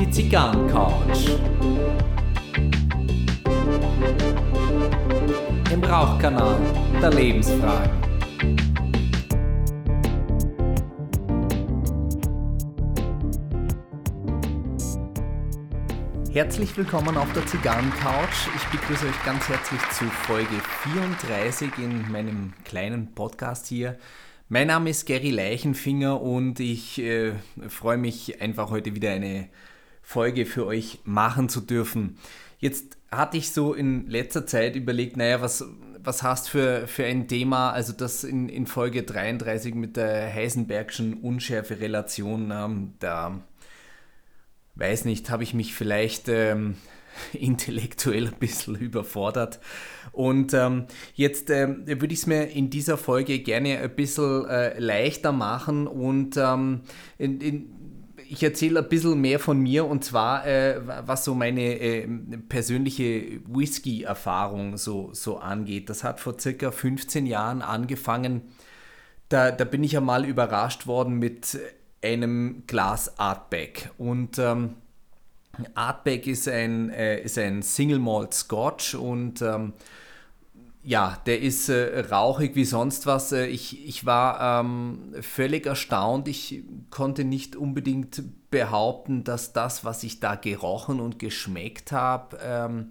Die Zigarrencouch. Im Rauchkanal der Lebensfragen. Herzlich willkommen auf der Zigarrencouch. Ich begrüße euch ganz herzlich zu Folge 34 in meinem kleinen Podcast hier. Mein Name ist Gary Leichenfinger und ich äh, freue mich einfach heute wieder eine Folge für euch machen zu dürfen. Jetzt hatte ich so in letzter Zeit überlegt, naja, was, was hast für, für ein Thema, also das in, in Folge 33 mit der Heisenbergschen Unschärfe-Relation, ähm, da weiß nicht, habe ich mich vielleicht ähm, intellektuell ein bisschen überfordert. Und ähm, jetzt äh, würde ich es mir in dieser Folge gerne ein bisschen äh, leichter machen und ähm, in, in, ich erzähle ein bisschen mehr von mir und zwar, äh, was so meine äh, persönliche Whisky-Erfahrung so, so angeht. Das hat vor circa 15 Jahren angefangen. Da, da bin ich ja mal überrascht worden mit einem Glas Artback. Und ähm, Artback ist ein, äh, ist ein Single Malt Scotch und ähm, ja, der ist äh, rauchig wie sonst was. Äh, ich, ich war ähm, völlig erstaunt. Ich konnte nicht unbedingt behaupten, dass das, was ich da gerochen und geschmeckt habe, ähm,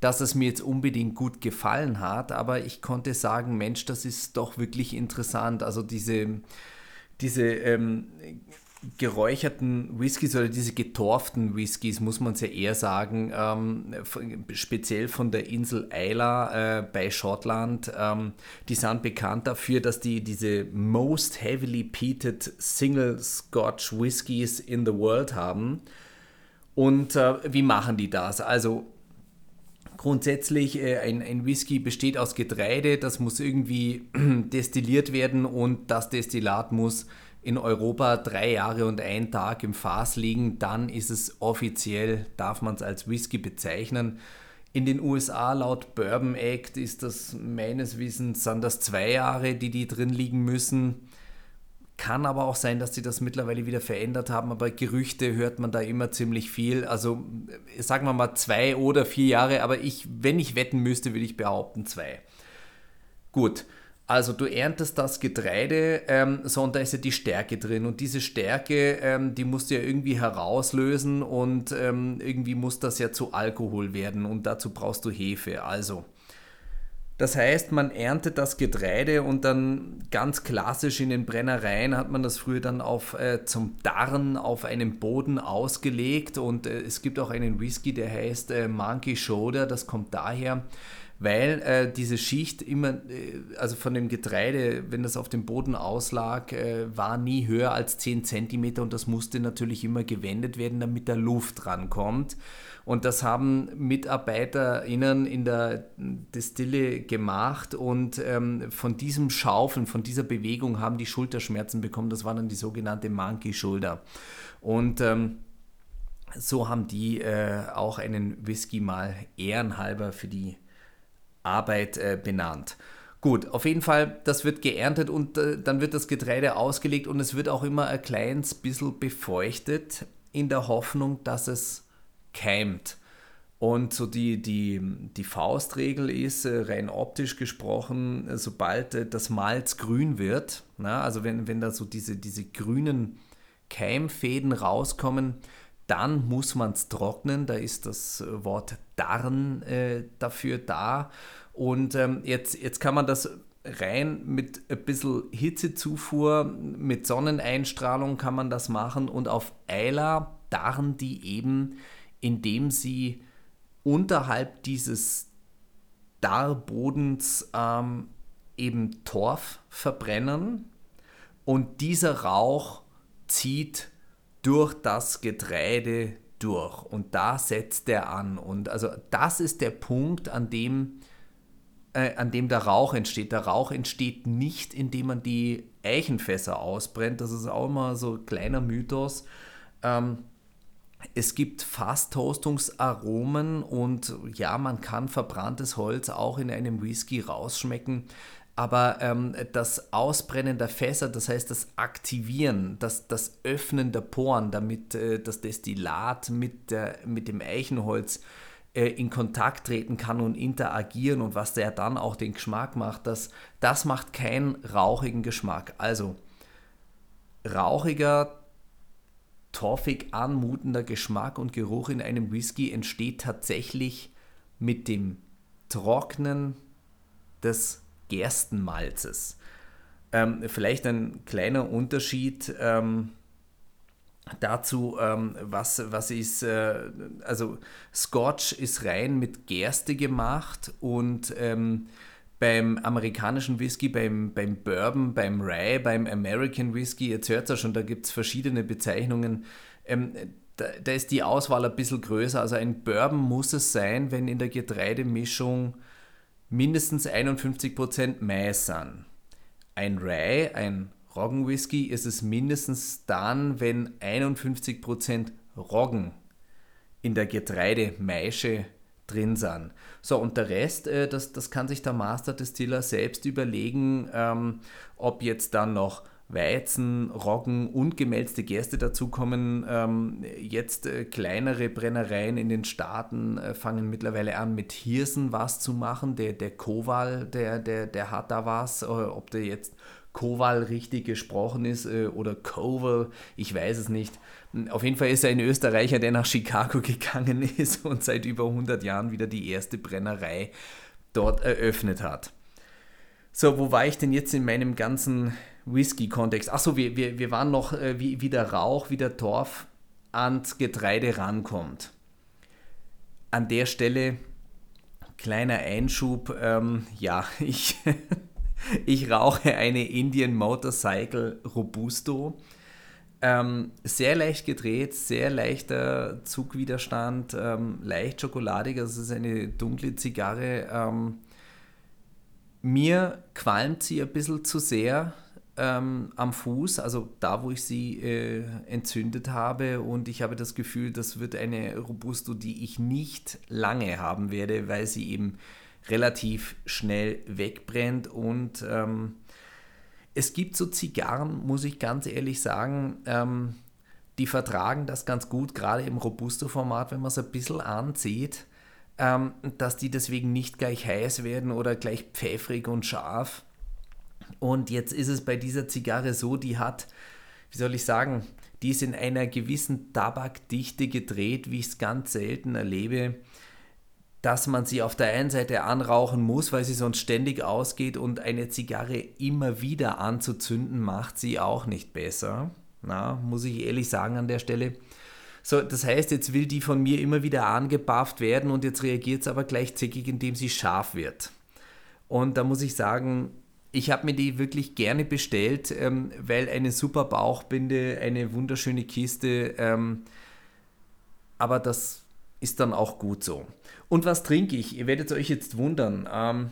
dass es mir jetzt unbedingt gut gefallen hat. Aber ich konnte sagen, Mensch, das ist doch wirklich interessant. Also diese, diese ähm, geräucherten Whiskys oder diese getorften Whiskys, muss man es ja eher sagen, ähm, speziell von der Insel Isla äh, bei Schottland, ähm, die sind bekannt dafür, dass die diese most heavily peated Single Scotch Whiskys in the world haben. Und äh, wie machen die das? Also grundsätzlich äh, ein, ein Whisky besteht aus Getreide, das muss irgendwie destilliert werden und das Destillat muss in Europa drei Jahre und ein Tag im Fass liegen, dann ist es offiziell, darf man es als Whisky bezeichnen. In den USA laut Bourbon Act ist das meines Wissens, sind das zwei Jahre, die die drin liegen müssen. Kann aber auch sein, dass sie das mittlerweile wieder verändert haben, aber Gerüchte hört man da immer ziemlich viel. Also sagen wir mal zwei oder vier Jahre, aber ich, wenn ich wetten müsste, würde ich behaupten zwei. Gut, also du erntest das Getreide, ähm, so und da ist ja die Stärke drin. Und diese Stärke, ähm, die musst du ja irgendwie herauslösen und ähm, irgendwie muss das ja zu Alkohol werden und dazu brauchst du Hefe. Also das heißt, man erntet das Getreide und dann ganz klassisch in den Brennereien hat man das früher dann auf, äh, zum Darren auf einem Boden ausgelegt. Und äh, es gibt auch einen Whisky, der heißt äh, Monkey Shoulder, das kommt daher, weil äh, diese Schicht immer, äh, also von dem Getreide, wenn das auf dem Boden auslag, äh, war nie höher als 10 cm und das musste natürlich immer gewendet werden, damit da Luft rankommt. Und das haben MitarbeiterInnen in der Destille gemacht und ähm, von diesem Schaufeln, von dieser Bewegung haben die Schulterschmerzen bekommen. Das war dann die sogenannte Monkey Shoulder. Und ähm, so haben die äh, auch einen Whisky mal ehrenhalber für die Arbeit äh, benannt. Gut, auf jeden Fall, das wird geerntet und äh, dann wird das Getreide ausgelegt und es wird auch immer ein kleines bisschen befeuchtet in der Hoffnung, dass es keimt. Und so die, die, die Faustregel ist, äh, rein optisch gesprochen, äh, sobald äh, das Malz grün wird, na, also wenn, wenn da so diese, diese grünen Keimfäden rauskommen, dann muss man es trocknen. Da ist das Wort Darren äh, dafür da. Und ähm, jetzt, jetzt kann man das rein mit ein bisschen Hitzezufuhr, mit Sonneneinstrahlung kann man das machen. Und auf Eiler darren die eben, indem sie unterhalb dieses Darbodens ähm, eben Torf verbrennen. Und dieser Rauch zieht durch das Getreide durch und da setzt er an. Und also das ist der Punkt, an dem, äh, an dem der Rauch entsteht. Der Rauch entsteht nicht, indem man die Eichenfässer ausbrennt. Das ist auch immer so ein kleiner Mythos. Ähm, es gibt Fasstoastungsaromen und ja, man kann verbranntes Holz auch in einem Whisky rausschmecken. Aber ähm, das Ausbrennen der Fässer, das heißt das Aktivieren, das, das Öffnen der Poren, damit äh, das Destillat mit, der, mit dem Eichenholz äh, in Kontakt treten kann und interagieren und was der dann auch den Geschmack macht, das, das macht keinen rauchigen Geschmack. Also rauchiger, torfig anmutender Geschmack und Geruch in einem Whisky entsteht tatsächlich mit dem Trocknen des Gerstenmalzes. Ähm, vielleicht ein kleiner Unterschied ähm, dazu, ähm, was, was ist, äh, also Scotch ist rein mit Gerste gemacht und ähm, beim amerikanischen Whisky, beim, beim Bourbon, beim Rye, beim American Whisky, jetzt hört es ja schon, da gibt es verschiedene Bezeichnungen. Ähm, da, da, ist die Auswahl ein bisschen größer. Also ein Bourbon muss es sein, wenn in der Getreidemischung mindestens 51% Mais sind. Ein Rye, ein Roggenwhisky, ist es mindestens dann, wenn 51% Roggen in der Getreidemeische drin sind. So, und der Rest, äh, das, das kann sich der Master Distiller selbst überlegen, ähm, ob jetzt dann noch Weizen, Roggen und gemälzte Gerste dazukommen. Ähm, jetzt äh, kleinere Brennereien in den Staaten äh, fangen mittlerweile an, mit Hirsen was zu machen. Der, der Koval, der, der, der hat da was. Äh, ob der jetzt Koval richtig gesprochen ist äh, oder Koval, ich weiß es nicht. Auf jeden Fall ist er ein Österreicher, der nach Chicago gegangen ist und seit über 100 Jahren wieder die erste Brennerei dort eröffnet hat. So, wo war ich denn jetzt in meinem ganzen Whisky-Kontext? Achso, wir, wir, wir waren noch, äh, wie, wie der Rauch, wie der Torf ans Getreide rankommt. An der Stelle, kleiner Einschub, ähm, ja, ich, ich rauche eine Indian Motorcycle Robusto. Ähm, sehr leicht gedreht, sehr leichter Zugwiderstand, ähm, leicht schokoladig, also es ist eine dunkle Zigarre. Ähm, mir qualmt sie ein bisschen zu sehr ähm, am Fuß, also da, wo ich sie äh, entzündet habe. Und ich habe das Gefühl, das wird eine Robusto, die ich nicht lange haben werde, weil sie eben relativ schnell wegbrennt. Und ähm, es gibt so Zigarren, muss ich ganz ehrlich sagen, ähm, die vertragen das ganz gut, gerade im Robusto-Format, wenn man es ein bisschen anzieht ähm, dass die deswegen nicht gleich heiß werden oder gleich pfeffrig und scharf. Und jetzt ist es bei dieser Zigarre so, die hat, wie soll ich sagen, die ist in einer gewissen Tabakdichte gedreht, wie ich es ganz selten erlebe, dass man sie auf der einen Seite anrauchen muss, weil sie sonst ständig ausgeht und eine Zigarre immer wieder anzuzünden macht sie auch nicht besser. Na, muss ich ehrlich sagen an der Stelle. So, das heißt, jetzt will die von mir immer wieder angebufft werden und jetzt reagiert es aber gleich zickig, indem sie scharf wird. Und da muss ich sagen, ich habe mir die wirklich gerne bestellt, ähm, weil eine super Bauchbinde, eine wunderschöne Kiste, ähm, aber das ist dann auch gut so. Und was trinke ich? Ihr werdet euch jetzt wundern. Ähm,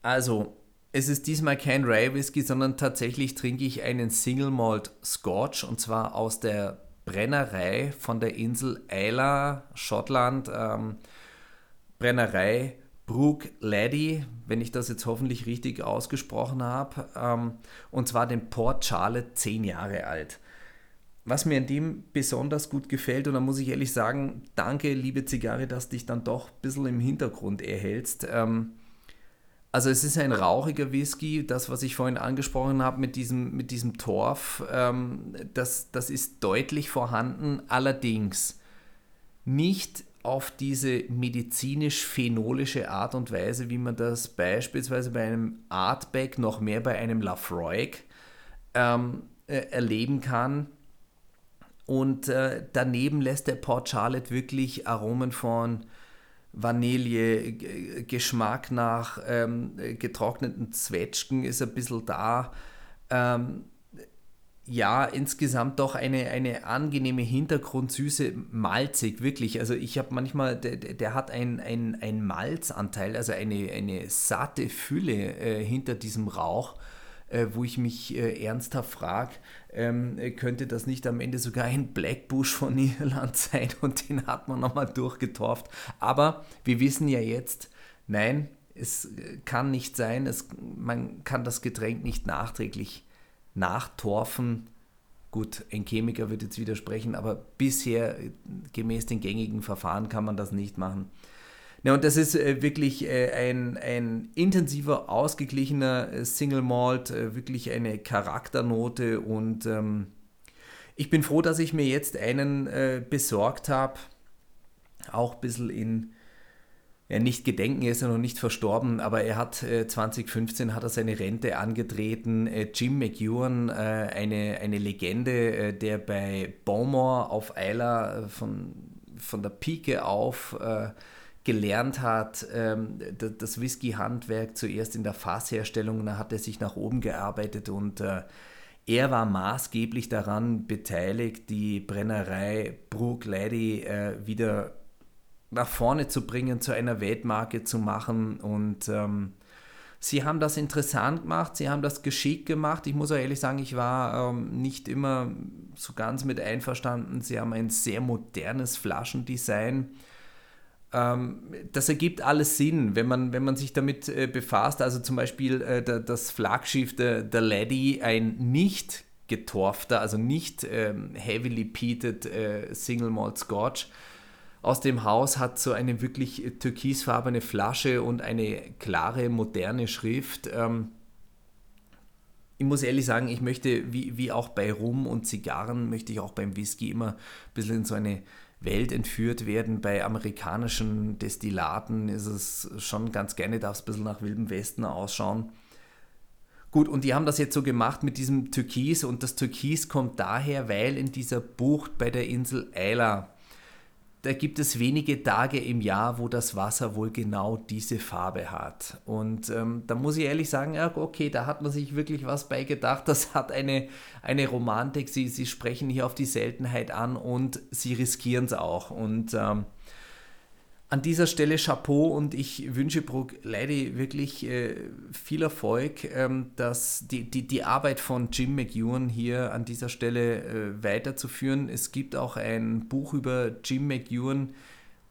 also, es ist diesmal kein Rye Whisky, sondern tatsächlich trinke ich einen Single Malt Scotch und zwar aus der Brennerei von der Insel Isla, Schottland. Ähm, Brennerei Brook Laddie, wenn ich das jetzt hoffentlich richtig ausgesprochen habe. Ähm, und zwar den Port Charlotte, 10 Jahre alt. Was mir an dem besonders gut gefällt, und da muss ich ehrlich sagen, danke, liebe Zigarre, dass dich dann doch ein bisschen im Hintergrund erhältst. Ähm, also es ist ein rauchiger Whisky, das, was ich vorhin angesprochen habe mit diesem, mit diesem Torf, ähm, das, das ist deutlich vorhanden, allerdings nicht auf diese medizinisch-phenolische Art und Weise, wie man das beispielsweise bei einem Artback, noch mehr bei einem Lafroig ähm, äh, erleben kann. Und äh, daneben lässt der Port Charlotte wirklich Aromen von Vanille, Geschmack nach ähm, getrockneten Zwetschgen ist ein bisschen da. Ähm, ja, insgesamt doch eine, eine angenehme Hintergrundsüße, malzig, wirklich. Also ich habe manchmal, der, der hat einen ein Malzanteil, also eine, eine satte Fülle äh, hinter diesem Rauch, äh, wo ich mich äh, ernsthaft frage, ähm, könnte das nicht am Ende sogar ein Blackbush von Irland sein und den hat man nochmal durchgetorft. Aber wir wissen ja jetzt, nein, es kann nicht sein, es, man kann das Getränk nicht nachträglich nachtorfen. Gut, ein Chemiker wird jetzt widersprechen, aber bisher gemäß den gängigen Verfahren kann man das nicht machen. Ja, und das ist äh, wirklich äh, ein, ein intensiver, ausgeglichener äh, Single Malt, äh, wirklich eine Charakternote und ähm, ich bin froh, dass ich mir jetzt einen äh, besorgt habe, auch ein bisschen in nicht gedenken, er ist ja noch nicht verstorben, aber er hat äh, 2015 hat er seine Rente angetreten. Äh, Jim McEwan, äh, eine, eine Legende, äh, der bei Beaumont auf Isla von, von der Pike auf äh, gelernt hat, ähm, das Whisky-Handwerk zuerst in der Fassherstellung, dann hat er sich nach oben gearbeitet und äh, er war maßgeblich daran beteiligt, die Brennerei Brook Lady wieder nach vorne zu bringen, zu einer Weltmarke zu machen. Und ähm, sie haben das interessant gemacht, sie haben das geschickt gemacht. Ich muss auch ehrlich sagen, ich war ähm, nicht immer so ganz mit einverstanden. Sie haben ein sehr modernes Flaschendesign. Ähm, das ergibt alles Sinn, wenn man, wenn man sich damit äh, befasst. Also zum Beispiel äh, das Flaggschiff der, der Lady, ein nicht getorfter, also nicht ähm, heavily peated äh, Single Malt Scotch, aus dem Haus hat so eine wirklich türkisfarbene Flasche und eine klare, moderne Schrift. Ähm, ich muss ehrlich sagen, ich möchte, wie, wie auch bei Rum und Zigarren, möchte ich auch beim Whisky immer ein bisschen in so eine Welt entführt werden. Bei amerikanischen Destillaten ist es schon ganz gerne, darf es ein bisschen nach Wildem Westen ausschauen. Gut, und die haben das jetzt so gemacht mit diesem Türkis und das Türkis kommt daher, weil in dieser Bucht bei der Insel Eila da gibt es wenige Tage im Jahr, wo das Wasser wohl genau diese Farbe hat. Und ähm, da muss ich ehrlich sagen, okay, da hat man sich wirklich was bei gedacht. Das hat eine, eine Romantik. Sie, sie sprechen hier auf die Seltenheit an und sie riskieren es auch. Und ähm, an dieser Stelle Chapeau und ich wünsche Brooke Lady wirklich äh, viel Erfolg, ähm, dass die, die, die Arbeit von Jim McEwan hier an dieser Stelle äh, weiterzuführen. Es gibt auch ein Buch über Jim McEwan,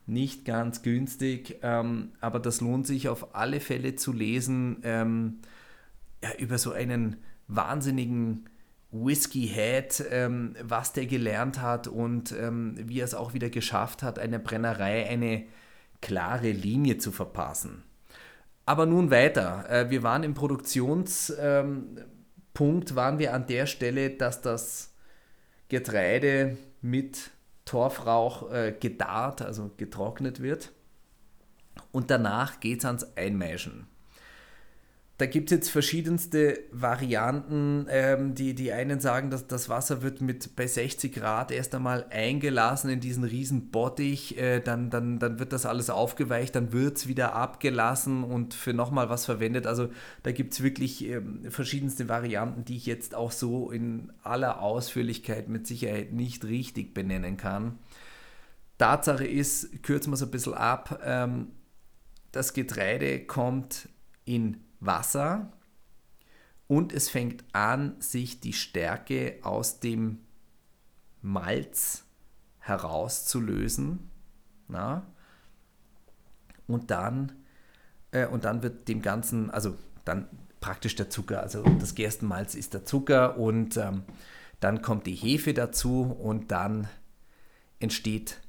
nicht ganz günstig, ähm, aber das lohnt sich auf alle Fälle zu lesen, ähm, ja, über so einen wahnsinnigen Whisky-Head, ähm, was der gelernt hat und ähm, wie er es auch wieder geschafft hat, eine Brennerei, eine klare Linie zu verpassen. Aber nun weiter. Äh, wir waren im Produktionspunkt, ähm, waren wir an der Stelle, dass das Getreide mit Torfrauch äh, gedarrt, also getrocknet wird. Und danach geht es ans Einmeischen da gibt es jetzt verschiedenste Varianten. Ähm, die, die einen sagen, dass das Wasser wird mit bei 60 Grad erst einmal eingelassen in diesen riesen Bottich, äh, dann, dann, dann wird das alles aufgeweicht, dann wird es wieder abgelassen und für nochmal was verwendet. Also da gibt es wirklich ähm, verschiedenste Varianten, die ich jetzt auch so in aller Ausführlichkeit mit Sicherheit nicht richtig benennen kann. Tatsache ist, kürzen wir es ein bisschen ab, ähm, das Getreide kommt in Wasser und es fängt an, sich die Stärke aus dem Malz herauszulösen. Na? Und dann, äh, und dann wird dem Ganzen, also dann praktisch der Zucker, also das Gerstenmalz ist der Zucker und ähm, dann kommt die Hefe dazu und dann entsteht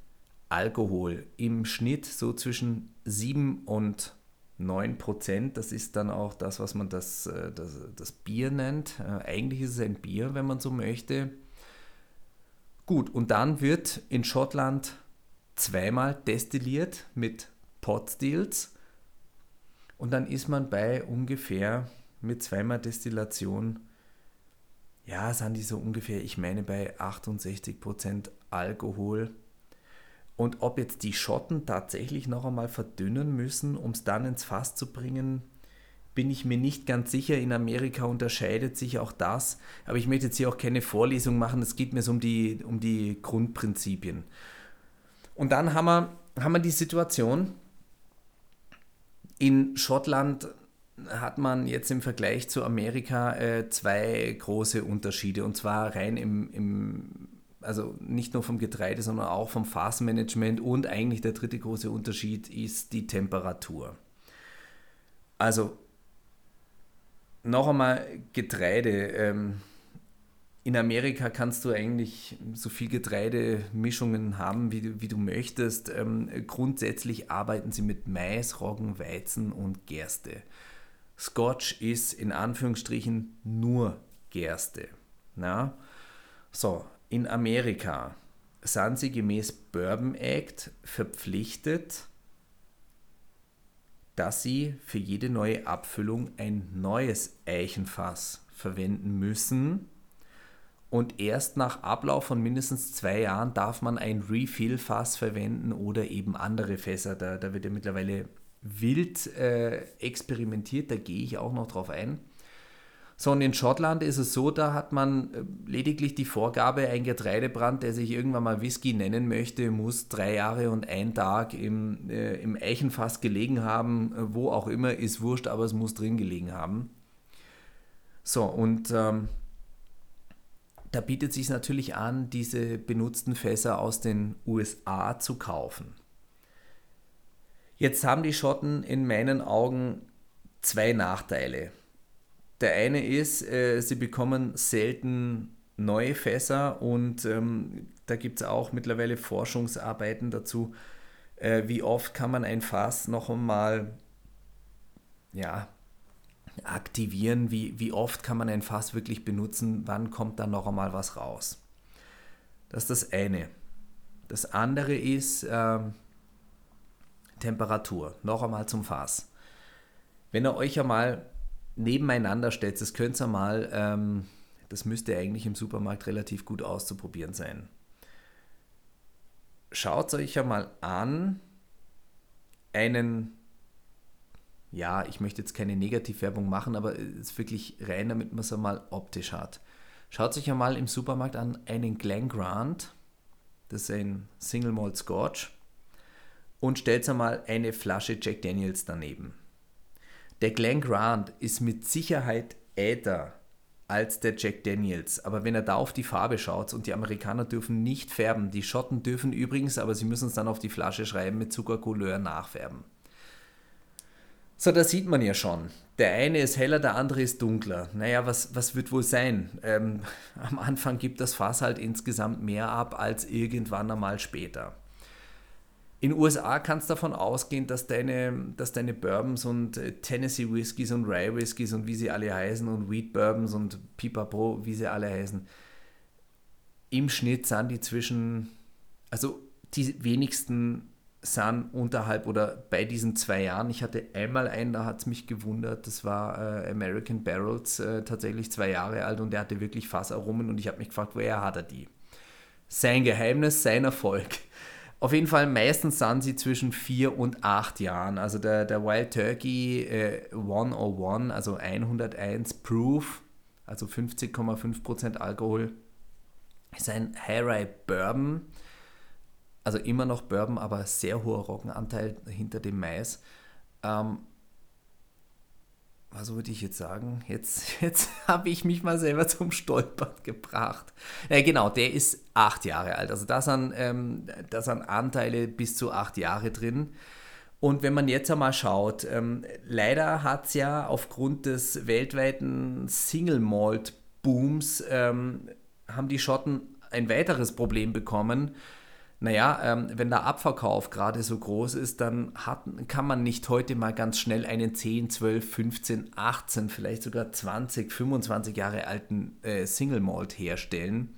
Alkohol im Schnitt so zwischen 7 und 9%, das ist dann auch das, was man das, äh, das, das Bier nennt. Äh, eigentlich ist es ein Bier, wenn man so möchte. Gut, und dann wird in Schottland zweimal destilliert mit Potstills und dann ist man bei ungefähr mit zweimal Destillation, ja, sind die so ungefähr, ich meine bei 68% Alkohol und ob jetzt die Schotten tatsächlich noch einmal verdünnen müssen, um es dann ins Fass zu bringen, bin ich mir nicht ganz sicher. In Amerika unterscheidet sich auch das. Aber ich möchte jetzt hier auch keine Vorlesung machen. Es geht mir so um die, um die Grundprinzipien. Und dann haben wir, haben wir die Situation, in Schottland hat man jetzt im Vergleich zu Amerika äh, zwei große Unterschiede. Und zwar rein im, im also nicht nur vom Getreide, sondern auch vom Phasenmanagement und eigentlich der dritte große Unterschied ist die Temperatur. Also noch einmal Getreide. Ähm, in Amerika kannst du eigentlich so viel Getreidemischungen haben, wie du, wie du möchtest. Ähm, grundsätzlich arbeiten sie mit Mais, Roggen, Weizen und Gerste. Scotch ist in Anführungsstrichen nur Gerste. Na? So, in Amerika sind sie gemäß Bourbon Act verpflichtet, dass sie für jede neue Abfüllung ein neues Eichenfass verwenden müssen. Und erst nach Ablauf von mindestens zwei Jahren darf man ein Refill-Fass verwenden oder eben andere Fässer. Da, da wird ja mittlerweile wild äh, experimentiert, da gehe ich auch noch drauf ein. So, und in Schottland ist es so, da hat man äh, lediglich die Vorgabe, ein Getreidebrand, der sich irgendwann mal Whisky nennen möchte, muss drei Jahre und ein Tag im, äh, im Eichenfass gelegen haben, äh, wo auch immer, ist wurscht, aber es muss drin gelegen haben. So, und ähm, da bietet sich natürlich an, diese benutzten Fässer aus den USA zu kaufen. Jetzt haben die Schotten in meinen Augen zwei Nachteile. Der eine ist, äh, sie bekommen selten neue Fässer und ähm, da gibt es auch mittlerweile Forschungsarbeiten dazu, äh, wie oft kann man ein Fass noch einmal ja, aktivieren, wie, wie oft kann man ein Fass wirklich benutzen, wann kommt da noch einmal was raus. Das ist das eine. Das andere ist äh, Temperatur. Noch einmal zum Fass. Wenn ihr euch einmal nebeneinander stellt, das könnt ihr mal, ähm, das müsste eigentlich im Supermarkt relativ gut auszuprobieren sein. Schaut euch einmal an, einen, ja, ich möchte jetzt keine Negativwerbung machen, aber es ist wirklich rein, damit man es einmal optisch hat. Schaut euch einmal im Supermarkt an einen Glen Grant, das ist ein Single Malt Scotch, und stellt einmal eine Flasche Jack Daniels daneben. Der Glen Grant ist mit Sicherheit älter als der Jack Daniels. Aber wenn er da auf die Farbe schaut und die Amerikaner dürfen nicht färben, die Schotten dürfen übrigens, aber sie müssen es dann auf die Flasche schreiben, mit Zuckercouleur nachfärben. So, da sieht man ja schon. Der eine ist heller, der andere ist dunkler. Naja, was, was wird wohl sein? Ähm, am Anfang gibt das Fass halt insgesamt mehr ab als irgendwann einmal später. In den USA kannst du davon ausgehen, dass deine, dass deine Bourbons und äh, Tennessee Whiskys und Rye Whiskys und wie sie alle heißen und Wheat Bourbons und Pipapo, wie sie alle heißen, im Schnitt sind die zwischen, also die wenigsten sind unterhalb oder bei diesen zwei Jahren. Ich hatte einmal einen, da hat es mich gewundert, das war äh, American Barrels, äh, tatsächlich zwei Jahre alt und der hatte wirklich Fassaromen und ich habe mich gefragt, woher hat er die? Sein Geheimnis, sein Erfolg. Auf jeden Fall, meistens sind sie zwischen 4 und 8 Jahren. Also der, der Wild Turkey äh, 101, also 101 Proof, also 50,5% Alkohol, ist ein High Rye Bourbon. Also immer noch Bourbon, aber sehr hoher Roggenanteil hinter dem Mais. Ähm, was würde ich jetzt sagen? Jetzt, jetzt habe ich mich mal selber zum Stolpern gebracht. Ja, genau, der ist acht Jahre alt. Also da sind, ähm, Anteile bis zu acht Jahre drin. Und wenn man jetzt einmal schaut, ähm, leider hat es ja aufgrund des weltweiten Single Malt Booms, ähm, haben die Schotten ein weiteres Problem bekommen naja, ähm, wenn der Abverkauf gerade so groß ist, dann hat, kann man nicht heute mal ganz schnell einen 10, 12, 15, 18, vielleicht sogar 20, 25 Jahre alten äh, Single Malt herstellen.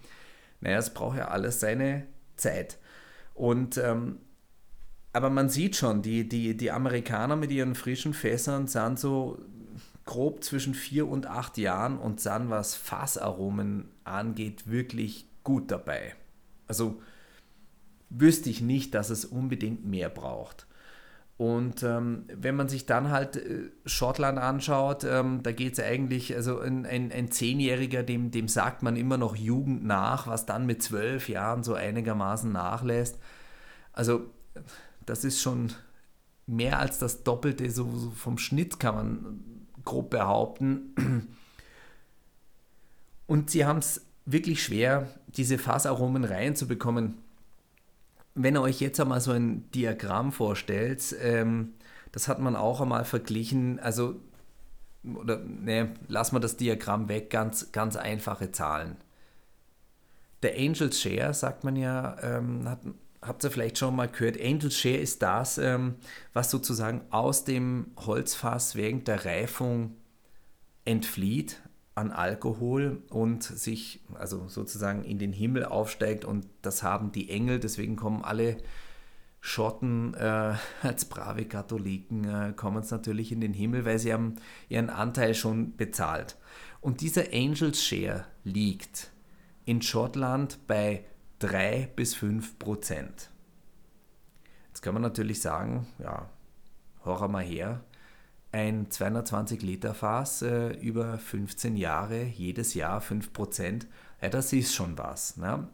Naja, es braucht ja alles seine Zeit. Und ähm, aber man sieht schon, die, die, die Amerikaner mit ihren frischen Fässern sind so grob zwischen vier und acht Jahren und sind, was Fassaromen angeht, wirklich gut dabei. Also wüsste ich nicht, dass es unbedingt mehr braucht. Und ähm, wenn man sich dann halt äh, Schottland anschaut, ähm, da geht es eigentlich, also ein, ein, ein Zehnjähriger, dem, dem sagt man immer noch Jugend nach, was dann mit zwölf Jahren so einigermaßen nachlässt. Also das ist schon mehr als das Doppelte so, so vom Schnitt, kann man grob behaupten. Und sie haben es wirklich schwer, diese Fassaromen reinzubekommen wenn ihr euch jetzt einmal so ein Diagramm vorstellt, ähm, das hat man auch einmal verglichen. Also, oder ne, lassen wir das Diagramm weg, ganz, ganz einfache Zahlen. Der Angels Share, sagt man ja, ähm, hat, habt ihr vielleicht schon mal gehört, Angels Share ist das, ähm, was sozusagen aus dem Holzfass während der Reifung entflieht an Alkohol und sich also sozusagen in den Himmel aufsteigt und das haben die Engel, deswegen kommen alle Schotten äh, als brave Katholiken äh, kommen es natürlich in den Himmel, weil sie haben ihren Anteil schon bezahlt. Und dieser Angels Share liegt in Schottland bei 3 bis 5 Prozent. Jetzt kann man natürlich sagen, ja, horcher mal her, ein 220 Liter Fass äh, über 15 Jahre, jedes Jahr 5 Prozent, ja, das ist schon was. Ne?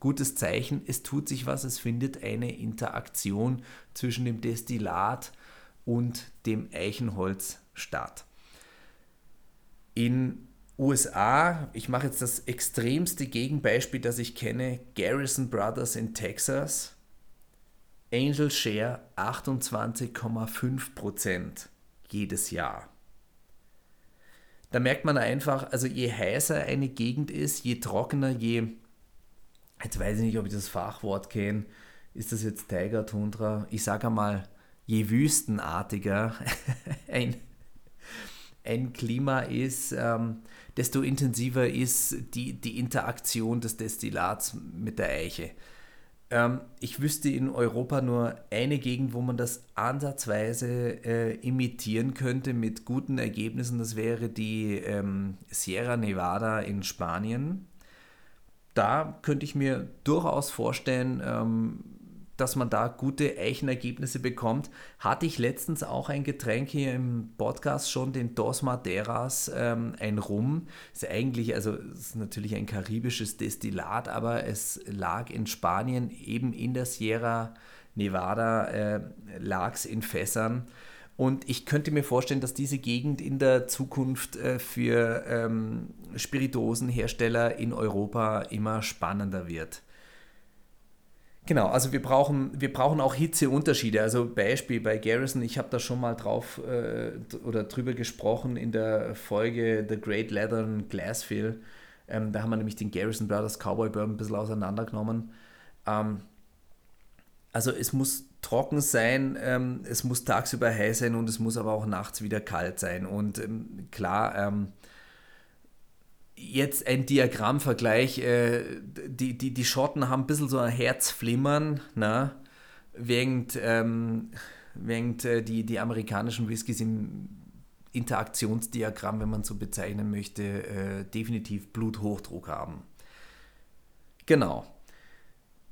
Gutes Zeichen, es tut sich was, es findet eine Interaktion zwischen dem Destillat und dem Eichenholz statt. In USA, ich mache jetzt das extremste Gegenbeispiel, das ich kenne, Garrison Brothers in Texas, Angel Share 28,5% jedes Jahr. Da merkt man einfach, also je heißer eine Gegend ist, je trockener, je, jetzt weiß ich nicht, ob ich das Fachwort kenne, ist das jetzt Tiger, Tundra, ich sage einmal, je wüstenartiger ein, ein Klima ist, ähm, desto intensiver ist die, die Interaktion des Destillats mit der Eiche. Ähm, ich wüsste in Europa nur eine Gegend, wo man das ansatzweise äh, imitieren könnte mit guten Ergebnissen. Das wäre die ähm, Sierra Nevada in Spanien. Da könnte ich mir durchaus vorstellen, ähm, dass man da gute Eichenergebnisse bekommt. Hatte ich letztens auch ein Getränk hier im Podcast schon, den Dos Madeiras, ähm, ein Rum. Ist eigentlich, also ist natürlich ein karibisches Destillat, aber es lag in Spanien, eben in der Sierra Nevada, äh, lag es in Fässern. Und ich könnte mir vorstellen, dass diese Gegend in der Zukunft äh, für ähm, Spirituosenhersteller in Europa immer spannender wird. Genau, also wir brauchen, wir brauchen auch Hitzeunterschiede. Also Beispiel bei Garrison, ich habe da schon mal drauf äh, oder drüber gesprochen in der Folge The Great Leathern Glassfill. Ähm, da haben wir nämlich den Garrison Brothers Cowboy Bourbon ein bisschen auseinandergenommen. Ähm, also es muss trocken sein, ähm, es muss tagsüber heiß sein und es muss aber auch nachts wieder kalt sein. Und ähm, klar, ähm, jetzt ein Diagrammvergleich. Äh, die, die, die Schotten haben ein bisschen so ein Herzflimmern, na? während, ähm, während äh, die, die amerikanischen Whiskys im Interaktionsdiagramm, wenn man so bezeichnen möchte, äh, definitiv Bluthochdruck haben. Genau.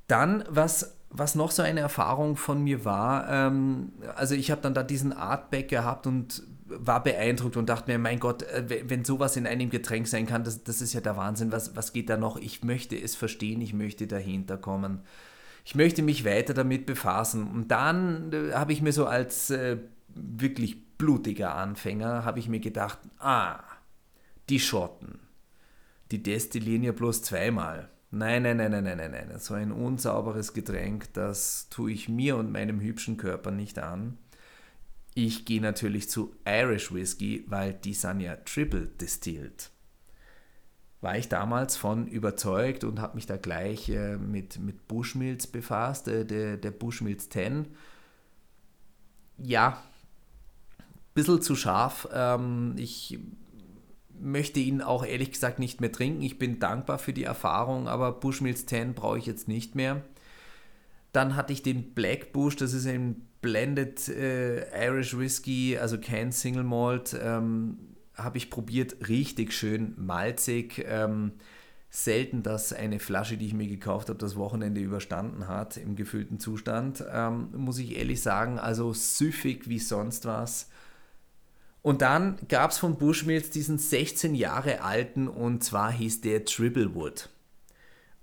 Dann, was, was noch so eine Erfahrung von mir war, ähm, also ich habe dann da diesen Artback gehabt und war beeindruckt und dachte mir, mein Gott, äh, wenn sowas in einem Getränk sein kann, das, das ist ja der Wahnsinn. Was, was geht da noch? Ich möchte es verstehen, ich möchte dahinter kommen. Ich möchte mich weiter damit befassen. Und dann äh, habe ich mir so als äh, wirklich blutiger Anfänger, habe ich mir gedacht, ah, die Schotten, die destillieren ja bloß zweimal. Nein, nein, nein, nein, nein, nein, nein. So ein unsauberes Getränk, das tue ich mir und meinem hübschen Körper nicht an. Ich gehe natürlich zu Irish Whiskey, weil die sind ja triple distilled. War ich damals von überzeugt und habe mich da gleich äh, mit, mit Bushmills befasst, äh, der, der Bushmills 10. Ja, bisschen zu scharf. Ähm, ich möchte ihn auch ehrlich gesagt nicht mehr trinken. Ich bin dankbar für die Erfahrung, aber Bushmills 10 brauche ich jetzt nicht mehr. Dann hatte ich den Black Bush, das ist ein Blended äh, Irish Whiskey, also kein Single Malt, ähm, habe ich probiert, richtig schön malzig. Ähm, selten, dass eine Flasche, die ich mir gekauft habe, das Wochenende überstanden hat im gefüllten Zustand, ähm, muss ich ehrlich sagen, also süffig wie sonst was. Und dann gab es von Bushmills diesen 16 Jahre alten und zwar hieß der Tripplewood.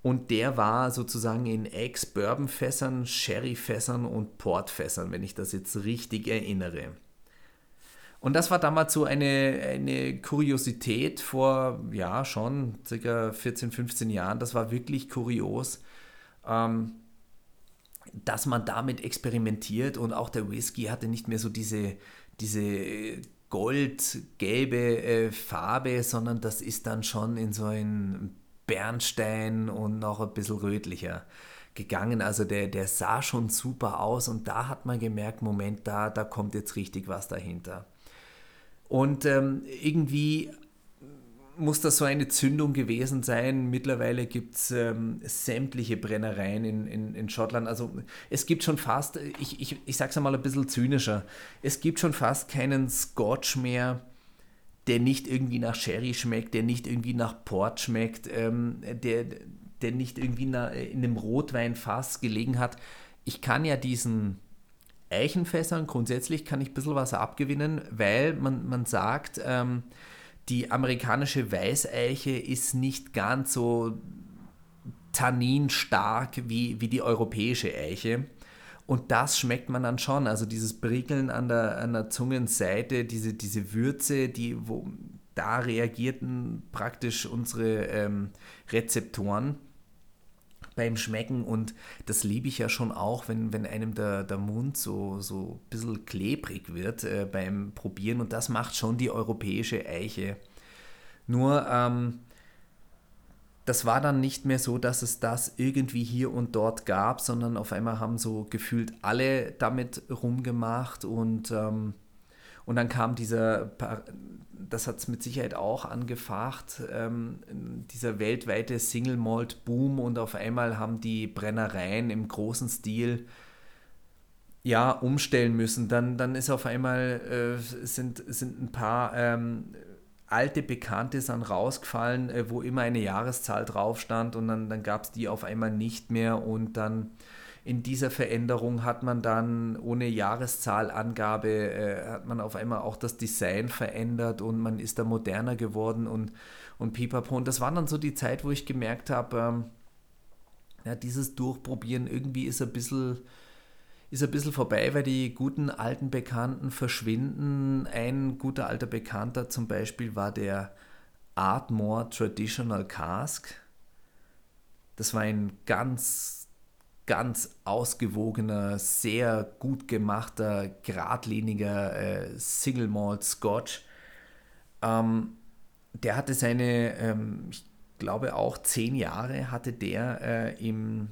Und der war sozusagen in Ex-Bourbon-Fässern, Sherry-Fässern und Port-Fässern, wenn ich das jetzt richtig erinnere. Und das war damals so eine, eine Kuriosität vor, ja, schon circa 14, 15 Jahren. Das war wirklich kurios. Ähm, dass man damit experimentiert und auch der Whisky hatte nicht mehr so diese, diese goldgelbe äh, Farbe, sondern das ist dann schon in so ein Bernstein und noch ein bisschen rötlicher gegangen. Also der, der sah schon super aus und da hat man gemerkt, Moment, da, da kommt jetzt richtig was dahinter. Und ähm, irgendwie muss das so eine Zündung gewesen sein. Mittlerweile gibt es ähm, sämtliche Brennereien in, in, in Schottland. Also es gibt schon fast, ich, ich, ich sage es einmal ein bisschen zynischer, es gibt schon fast keinen Scotch mehr, der nicht irgendwie nach Sherry schmeckt, der nicht irgendwie nach Port schmeckt, ähm, der, der nicht irgendwie in einem Rotweinfass gelegen hat. Ich kann ja diesen Eichenfässern grundsätzlich kann ich ein bisschen was abgewinnen, weil man, man sagt, ähm, die amerikanische Weißeiche ist nicht ganz so tanninstark wie, wie die europäische Eiche. Und das schmeckt man dann schon. Also dieses Prickeln an der, an der Zungenseite, diese, diese Würze, die, wo, da reagierten praktisch unsere ähm, Rezeptoren beim Schmecken und das liebe ich ja schon auch, wenn, wenn einem der, der Mund so, so ein bisschen klebrig wird äh, beim Probieren und das macht schon die europäische Eiche. Nur ähm, das war dann nicht mehr so, dass es das irgendwie hier und dort gab, sondern auf einmal haben so gefühlt alle damit rumgemacht und, ähm, und dann kam dieser das hat es mit Sicherheit auch angefacht, ähm, dieser weltweite Single Malt Boom und auf einmal haben die Brennereien im großen Stil ja umstellen müssen. Dann, dann ist auf einmal äh, sind, sind ein paar ähm, alte Bekannte sind rausgefallen, äh, wo immer eine Jahreszahl drauf stand und dann, dann gab es die auf einmal nicht mehr und dann in dieser Veränderung hat man dann ohne Jahreszahlangabe, äh, hat man auf einmal auch das Design verändert und man ist da moderner geworden und, und pipapo. Und das war dann so die Zeit, wo ich gemerkt habe, ähm, ja, dieses Durchprobieren irgendwie ist ein bisschen ist ein bisschen vorbei, weil die guten alten Bekannten verschwinden. Ein guter alter Bekannter zum Beispiel war der Ardmore Traditional Cask. Das war ein ganz ganz ausgewogener, sehr gut gemachter, geradliniger äh, Single Malt Scotch. Ähm, der hatte seine, ähm, ich glaube auch zehn Jahre hatte der äh, im,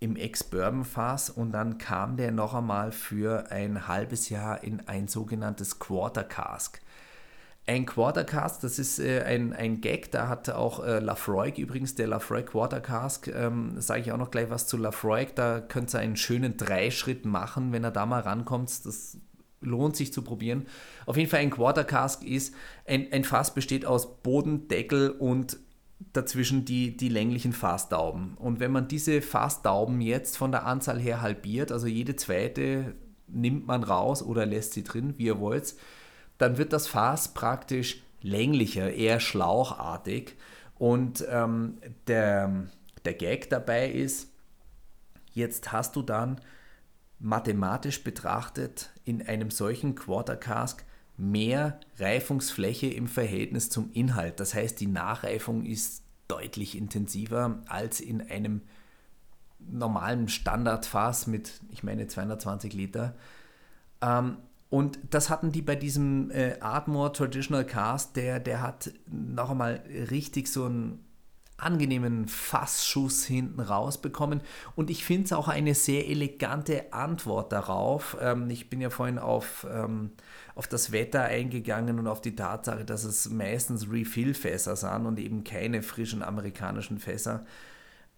im Ex-Bourbon-Fass und dann kam der noch einmal für ein halbes Jahr in ein sogenanntes Quarter Cask. Ein Quartercast, das ist äh, ein, ein Gag, da hat auch äh, Lafroig übrigens, der Lafroig Quartercast, ähm, sage ich auch noch gleich was zu Lafroig, da könnt ihr einen schönen Dreischritt machen, wenn er da mal rankommt, das lohnt sich zu probieren. Auf jeden Fall ein Quartercask ist, ein, ein Fass besteht aus Boden, Deckel und dazwischen die, die länglichen Fassdauben. Und wenn man diese Fassdauben jetzt von der Anzahl her halbiert, also jede zweite nimmt man raus oder lässt sie drin, wie ihr wollt, dann wird das Fass praktisch länglicher, eher schlauchartig. Und ähm, der, der Gag dabei ist, jetzt hast du dann mathematisch betrachtet in einem solchen Quarter Cask mehr Reifungsfläche im Verhältnis zum Inhalt. Das heißt, die Nachreifung ist deutlich intensiver als in einem normalen Standardfass mit, ich meine, 220 Liter. Ähm, und das hatten die bei diesem äh, Ardmore Traditional Cast, der, der hat noch einmal richtig so einen angenehmen Fassschuss hinten rausbekommen. Und ich finde es auch eine sehr elegante Antwort darauf. Ähm, ich bin ja vorhin auf, ähm, auf das Wetter eingegangen und auf die Tatsache, dass es meistens Refill-Fässer sind und eben keine frischen amerikanischen Fässer.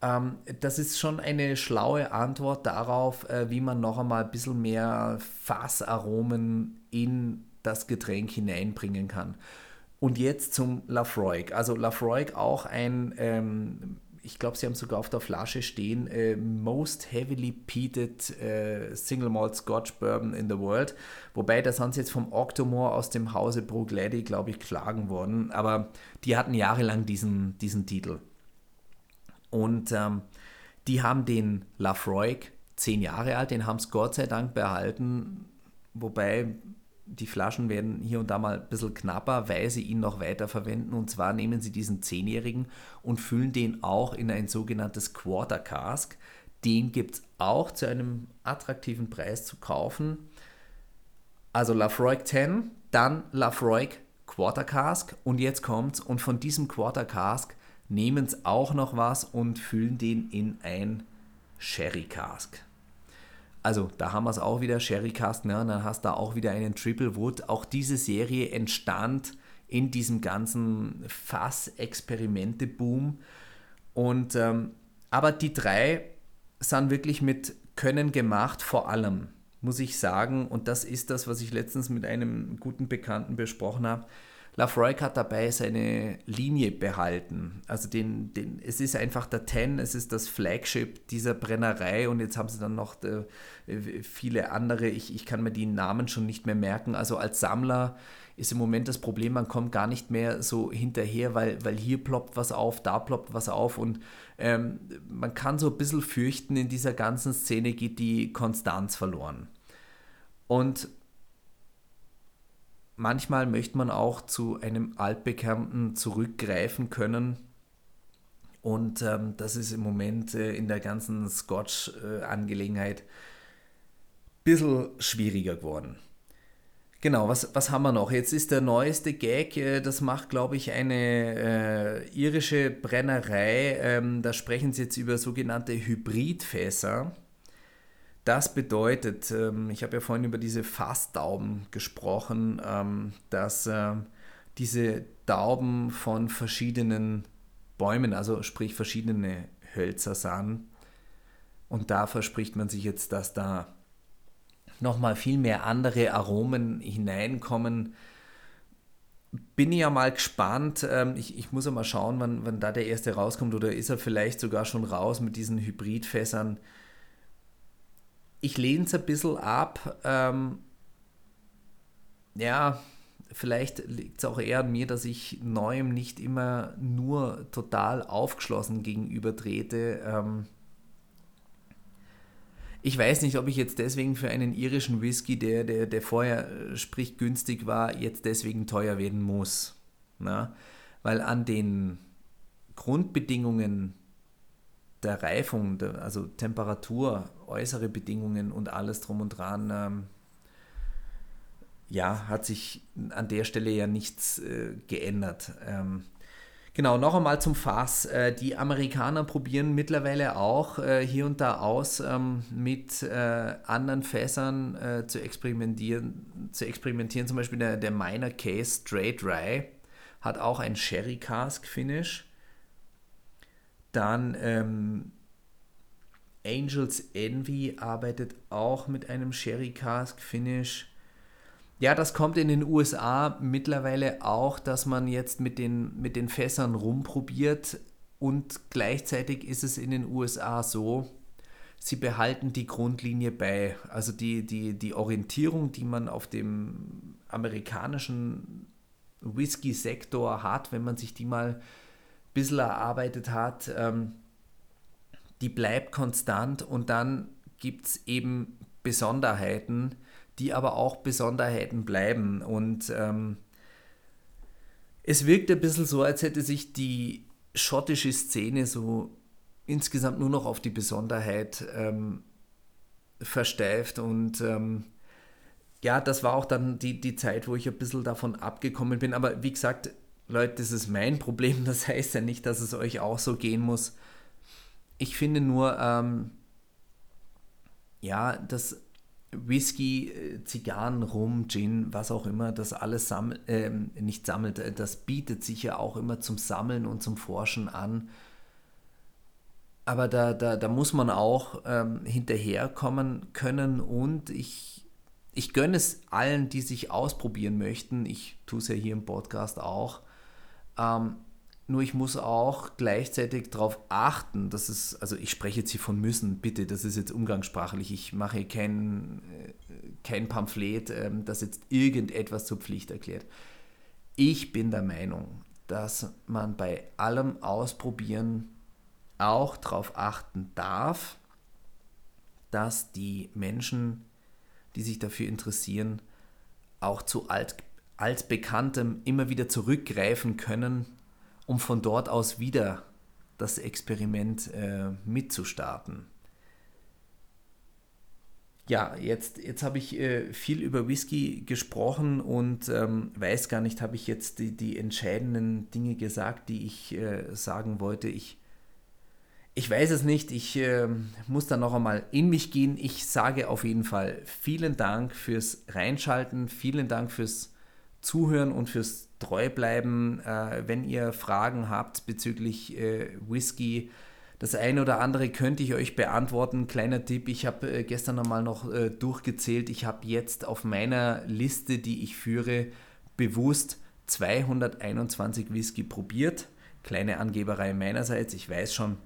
Ähm, das ist schon eine schlaue Antwort darauf, äh, wie man noch einmal ein bisschen mehr Fassaromen in das Getränk hineinbringen kann. Und jetzt zum Lafroig. Also Lafroig auch ein, ähm, ich glaube, sie haben sogar auf der Flasche stehen, äh, Most Heavily Peated äh, Single Malt Scotch Bourbon in the World. Wobei, da sind sie jetzt vom Octomore aus dem Hause Bruglady, glaube ich, geschlagen worden. Aber die hatten jahrelang diesen, diesen Titel. Und ähm, die haben den Lafroig, zehn Jahre alt, den haben es Gott sei Dank behalten, wobei die Flaschen werden hier und da mal ein bisschen knapper, weil sie ihn noch weiter verwenden. Und zwar nehmen sie diesen Zehnjährigen und füllen den auch in ein sogenanntes Quarter Cask. Den gibt es auch zu einem attraktiven Preis zu kaufen. Also Lafroig 10, dann Lafroig Quarter Cask und jetzt kommt's und von diesem Quarter Cask nehmen es auch noch was und füllen den in ein Sherry Cask. Also da haben wir es auch wieder, Sherry Cask, ne? dann hast du auch wieder einen Triple Wood. Auch diese Serie entstand in diesem ganzen Fass-Experimente-Boom. Und ähm, aber die drei sind wirklich mit Können gemacht, vor allem, muss ich sagen. Und das ist das, was ich letztens mit einem guten Bekannten besprochen habe. Lafroig hat dabei seine Linie behalten. Also den, den, es ist einfach der Ten, es ist das Flagship dieser Brennerei und jetzt haben sie dann noch äh, viele andere, ich, ich kann mir die Namen schon nicht mehr merken. Also als Sammler ist im Moment das Problem, man kommt gar nicht mehr so hinterher, weil, weil hier ploppt was auf, da ploppt was auf und ähm, man kann so ein bisschen fürchten, in dieser ganzen Szene geht die Konstanz verloren. Und manchmal möchte man auch zu einem altbekannten zurückgreifen können. Und ähm, das ist im Moment äh, in der ganzen Scotch-Angelegenheit äh, ein bisschen schwieriger geworden. Genau, was, was haben wir noch? Jetzt ist der neueste Gag, äh, das macht, glaube ich, eine äh, irische Brennerei. Ähm, da sprechen sie jetzt über sogenannte Hybridfässer. Das bedeutet, ähm, ich habe ja vorhin über diese Fasstauben gesprochen, ähm, dass äh, diese Tauben von verschiedenen Bäumen, also sprich verschiedene Hölzer sind. Und da verspricht man sich jetzt, dass da nochmal viel mehr andere Aromen hineinkommen. Bin ich ja mal gespannt. Ähm, ich, ich muss ja mal schauen, wann, wann da der erste rauskommt oder ist er vielleicht sogar schon raus mit diesen Hybridfässern. Ich lehne es ein bisschen ab. Ähm, ja, vielleicht liegt es auch eher an mir, dass ich Neuem nicht immer nur total aufgeschlossen gegenüber trete. Ähm, ich weiß nicht, ob ich jetzt deswegen für einen irischen Whisky, der, der, der vorher äh, sprich günstig war, jetzt deswegen teuer werden muss. Na? Weil an den Grundbedingungen der Reifung, der, also Temperatur, äußere Bedingungen und alles drum und dran, ähm, ja, hat sich an der Stelle ja nichts äh, geändert. Ähm, Genau, noch einmal zum Fass. Äh, die Amerikaner probieren mittlerweile auch äh, hier und da aus, ähm, mit äh, anderen Fässern zu experimentieren. Zu experimentieren. Zum Beispiel der, der Minor Case Straight Rye hat auch ein Sherry Cask Finish. Dann ähm, Angels Envy arbeitet auch mit einem Sherry Cask Finish. Ja, das kommt in den USA mittlerweile auch, dass man jetzt mit den, mit den Fässern rumprobiert und gleichzeitig ist es in den USA so, sie behalten die Grundlinie bei. Also die, die, die Orientierung, die man auf dem amerikanischen Whisky-Sektor hat, wenn man sich die mal bisschen erarbeitet hat, ähm, die bleibt konstant und dann gibt es eben Besonderheiten, die aber auch Besonderheiten bleiben. Und ähm, es wirkt ein bisschen so, als hätte sich die schottische Szene so insgesamt nur noch auf die Besonderheit ähm, versteift. Und ähm, ja, das war auch dann die, die Zeit, wo ich ein bisschen davon abgekommen bin. Aber wie gesagt, Leute, das ist mein Problem. Das heißt ja nicht, dass es euch auch so gehen muss. Ich finde nur, ähm, ja, dass Whisky, äh, Zigarren, Rum, Gin, was auch immer, das alles sammelt, äh, nicht sammelt, das bietet sich ja auch immer zum Sammeln und zum Forschen an. Aber da, da, da muss man auch ähm, hinterherkommen können und ich, ich gönne es allen, die sich ausprobieren möchten. Ich tue es ja hier im Podcast auch. Ähm, nur ich muss auch gleichzeitig darauf achten, dass es, also ich spreche jetzt hier von müssen, bitte, das ist jetzt umgangssprachlich. Ich mache kein, äh, kein Pamphlet, ähm, das jetzt irgendetwas zur Pflicht erklärt. Ich bin der Meinung, dass man bei allem Ausprobieren auch darauf achten darf, dass die Menschen, die sich dafür interessieren, auch zu alt, altbekanntem immer wieder zurückgreifen können um von dort aus wieder das Experiment äh, mitzustarten. ja, jetzt, jetzt habe ich äh, viel über Whisky gesprochen und ähm, weiß gar nicht, habe ich jetzt die, die entscheidenden Dinge gesagt, die ich äh, sagen wollte. Ich, ich weiß es nicht, ich äh, muss da noch einmal in mich gehen. Ich sage auf jeden Fall vielen Dank fürs Reinschalten, vielen Dank fürs Zuhören und fürs Treubleiben. Äh, wenn ihr Fragen habt bezüglich äh, Whisky, das eine oder andere könnte ich euch beantworten. Kleiner Tipp, ich habe äh, gestern einmal noch äh, durchgezählt. Ich habe jetzt auf meiner Liste, die ich führe, bewusst 221 Whisky probiert. Kleine Angeberei meinerseits, ich weiß schon.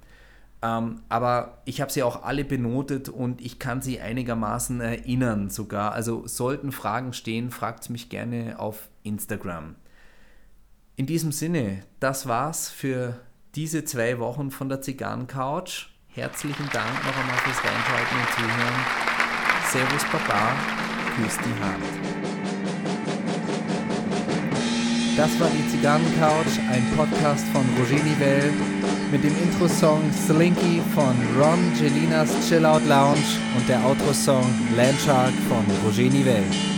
Ähm, aber ich habe sie auch alle benotet und ich kann sie einigermaßen erinnern sogar. Also sollten Fragen stehen, fragt mich gerne auf Instagram. In diesem Sinne, das war's für diese zwei Wochen von der Zigarrencouch. Herzlichen Dank noch einmal fürs Reinschalten und Zuhören. Servus Baba, küss die Hand. Das war die Zigarrencouch, ein Podcast von Roger Nivelle mit dem Intro-Song Slinky von Ron Gelinas Chill Out Lounge und der Outro-Song Landshark von Roger Nivelle.